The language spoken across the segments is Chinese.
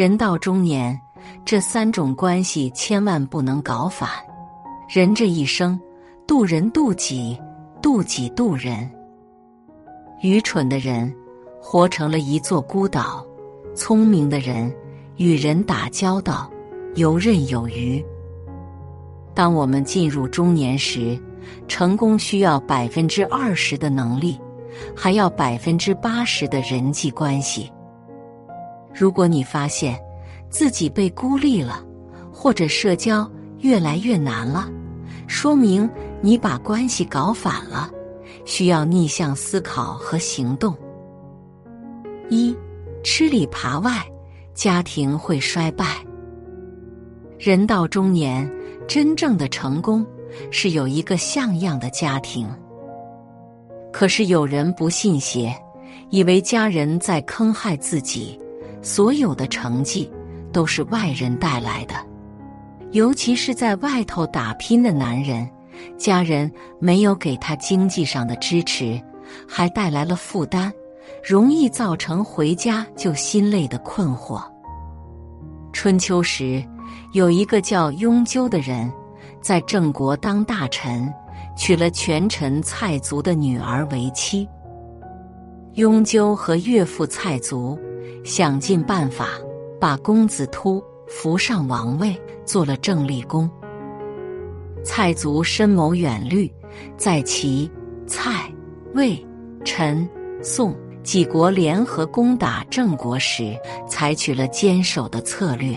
人到中年，这三种关系千万不能搞反。人这一生，渡人渡己，渡己渡人。愚蠢的人活成了一座孤岛，聪明的人与人打交道游刃有余。当我们进入中年时，成功需要百分之二十的能力，还要百分之八十的人际关系。如果你发现自己被孤立了，或者社交越来越难了，说明你把关系搞反了，需要逆向思考和行动。一，吃里扒外，家庭会衰败。人到中年，真正的成功是有一个像样的家庭。可是有人不信邪，以为家人在坑害自己。所有的成绩都是外人带来的，尤其是在外头打拼的男人，家人没有给他经济上的支持，还带来了负担，容易造成回家就心累的困惑。春秋时，有一个叫雍纠的人，在郑国当大臣，娶了权臣蔡族的女儿为妻。雍纠和岳父蔡族。想尽办法把公子突扶上王位，做了郑立公。蔡族深谋远虑，在齐、蔡、魏、陈、宋几国联合攻打郑国时，采取了坚守的策略。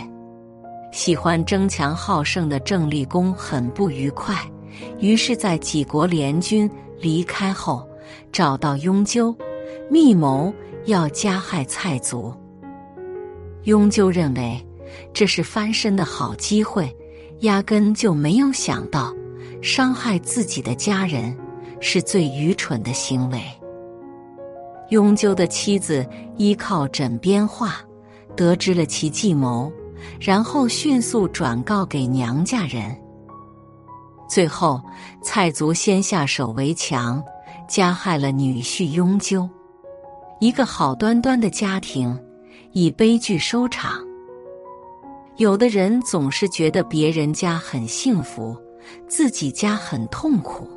喜欢争强好胜的郑立公很不愉快，于是，在几国联军离开后，找到雍纠，密谋。要加害蔡族，雍纠认为这是翻身的好机会，压根就没有想到伤害自己的家人是最愚蠢的行为。雍纠的妻子依靠枕边话得知了其计谋，然后迅速转告给娘家人。最后，蔡族先下手为强，加害了女婿雍纠。一个好端端的家庭，以悲剧收场。有的人总是觉得别人家很幸福，自己家很痛苦。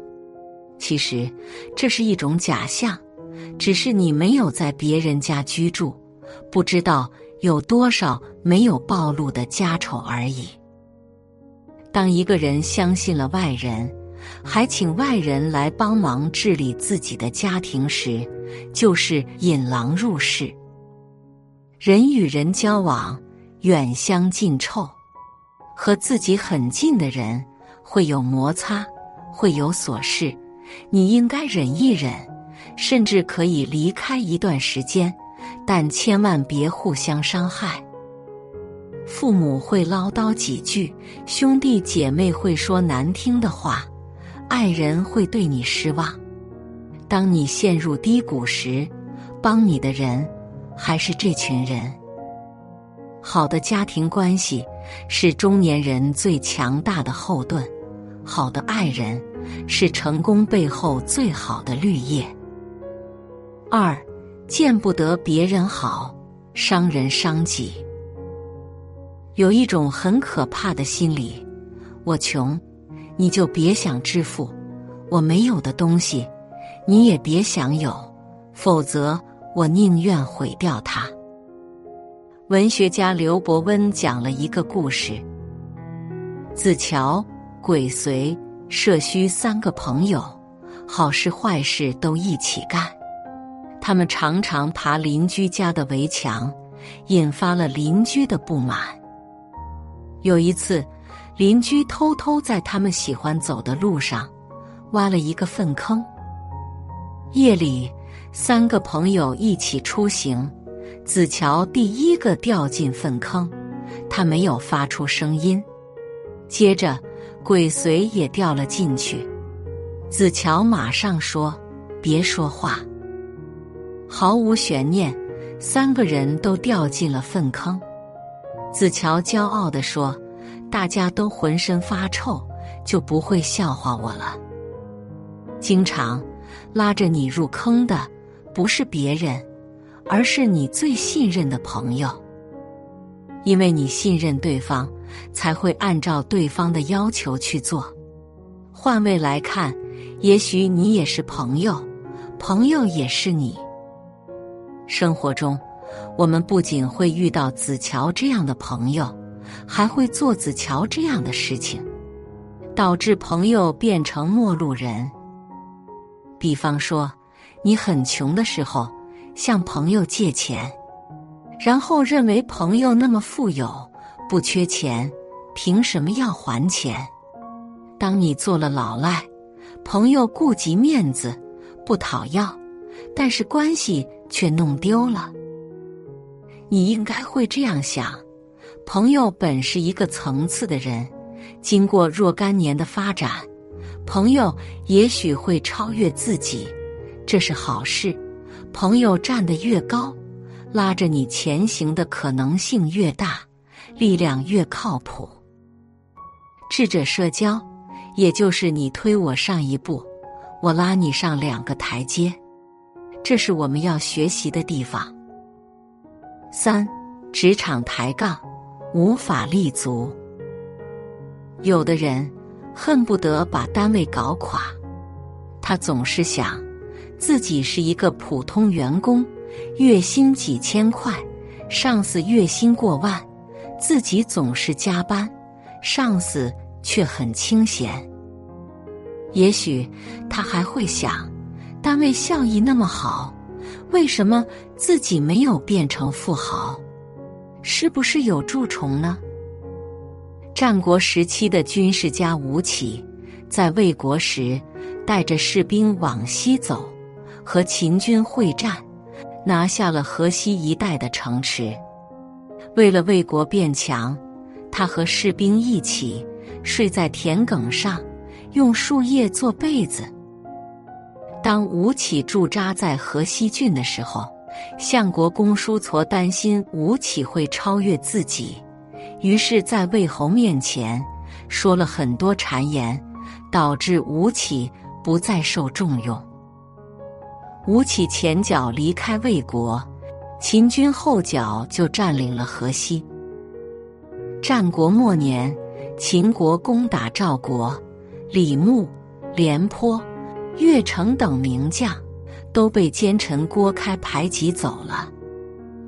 其实这是一种假象，只是你没有在别人家居住，不知道有多少没有暴露的家丑而已。当一个人相信了外人，还请外人来帮忙治理自己的家庭时，就是引狼入室。人与人交往，远香近臭，和自己很近的人会有摩擦，会有琐事，你应该忍一忍，甚至可以离开一段时间，但千万别互相伤害。父母会唠叨几句，兄弟姐妹会说难听的话，爱人会对你失望。当你陷入低谷时，帮你的人还是这群人。好的家庭关系是中年人最强大的后盾，好的爱人是成功背后最好的绿叶。二，见不得别人好，伤人伤己。有一种很可怕的心理：我穷，你就别想致富；我没有的东西。你也别想有，否则我宁愿毁掉它。文学家刘伯温讲了一个故事：子乔、鬼随、社虚三个朋友，好事坏事都一起干。他们常常爬邻居家的围墙，引发了邻居的不满。有一次，邻居偷偷在他们喜欢走的路上，挖了一个粪坑。夜里，三个朋友一起出行，子乔第一个掉进粪坑，他没有发出声音。接着，鬼随也掉了进去，子乔马上说：“别说话。”毫无悬念，三个人都掉进了粪坑。子乔骄傲地说：“大家都浑身发臭，就不会笑话我了。”经常。拉着你入坑的不是别人，而是你最信任的朋友。因为你信任对方，才会按照对方的要求去做。换位来看，也许你也是朋友，朋友也是你。生活中，我们不仅会遇到子乔这样的朋友，还会做子乔这样的事情，导致朋友变成陌路人。比方说，你很穷的时候，向朋友借钱。然后认为朋友那么富有，不缺钱，凭什么要还钱？当你做了老赖，朋友顾及面子不讨要，但是关系却弄丢了。你应该会这样想：朋友本是一个层次的人，经过若干年的发展，朋友也许会超越自己，这是好事。朋友站得越高。拉着你前行的可能性越大，力量越靠谱。智者社交，也就是你推我上一步，我拉你上两个台阶，这是我们要学习的地方。三，职场抬杠，无法立足。有的人恨不得把单位搞垮，他总是想自己是一个普通员工。月薪几千块，上司月薪过万，自己总是加班，上司却很清闲。也许他还会想，单位效益那么好，为什么自己没有变成富豪？是不是有蛀虫呢？战国时期的军事家吴起，在魏国时，带着士兵往西走，和秦军会战。拿下了河西一带的城池。为了魏国变强，他和士兵一起睡在田埂上，用树叶做被子。当吴起驻扎在河西郡的时候，相国公叔痤担心吴起会超越自己，于是，在魏侯面前说了很多谗言，导致吴起不再受重用。吴起前脚离开魏国，秦军后脚就占领了河西。战国末年，秦国攻打赵国，李牧、廉颇、乐成等名将都被奸臣郭开排挤走了，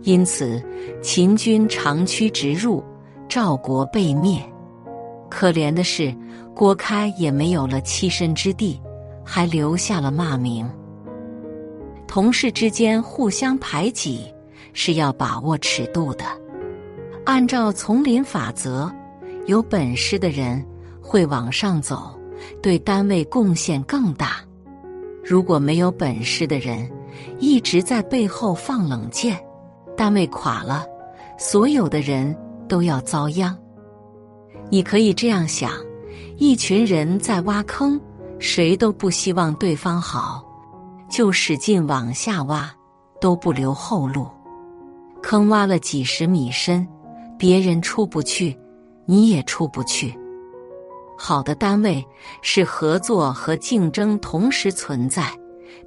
因此秦军长驱直入，赵国被灭。可怜的是，郭开也没有了栖身之地，还留下了骂名。同事之间互相排挤，是要把握尺度的。按照丛林法则，有本事的人会往上走，对单位贡献更大。如果没有本事的人一直在背后放冷箭，单位垮了，所有的人都要遭殃。你可以这样想：一群人在挖坑，谁都不希望对方好。就使劲往下挖，都不留后路。坑挖了几十米深，别人出不去，你也出不去。好的单位是合作和竞争同时存在，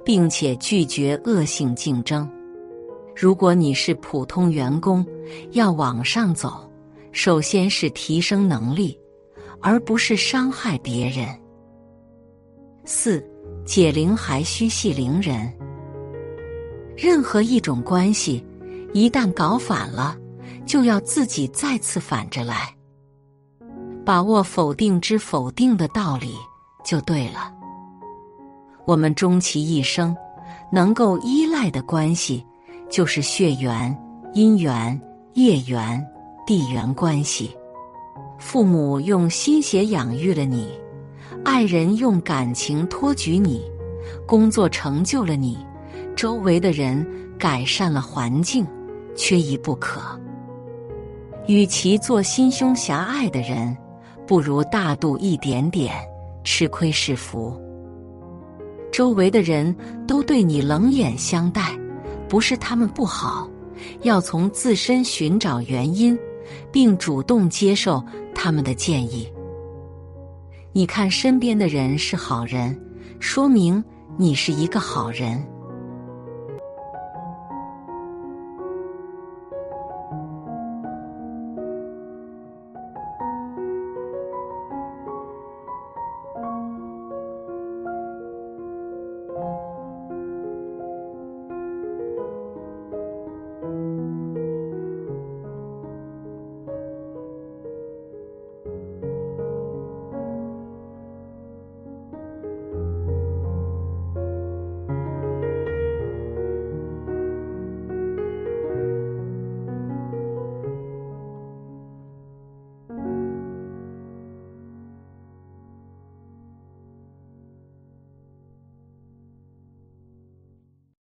并且拒绝恶性竞争。如果你是普通员工，要往上走，首先是提升能力，而不是伤害别人。四。解铃还须系铃人。任何一种关系，一旦搞反了，就要自己再次反着来。把握否定之否定的道理就对了。我们终其一生能够依赖的关系，就是血缘、姻缘、业缘、地缘关系。父母用心血养育了你。爱人用感情托举你，工作成就了你，周围的人改善了环境，缺一不可。与其做心胸狭隘的人，不如大度一点点，吃亏是福。周围的人都对你冷眼相待，不是他们不好，要从自身寻找原因，并主动接受他们的建议。你看身边的人是好人，说明你是一个好人。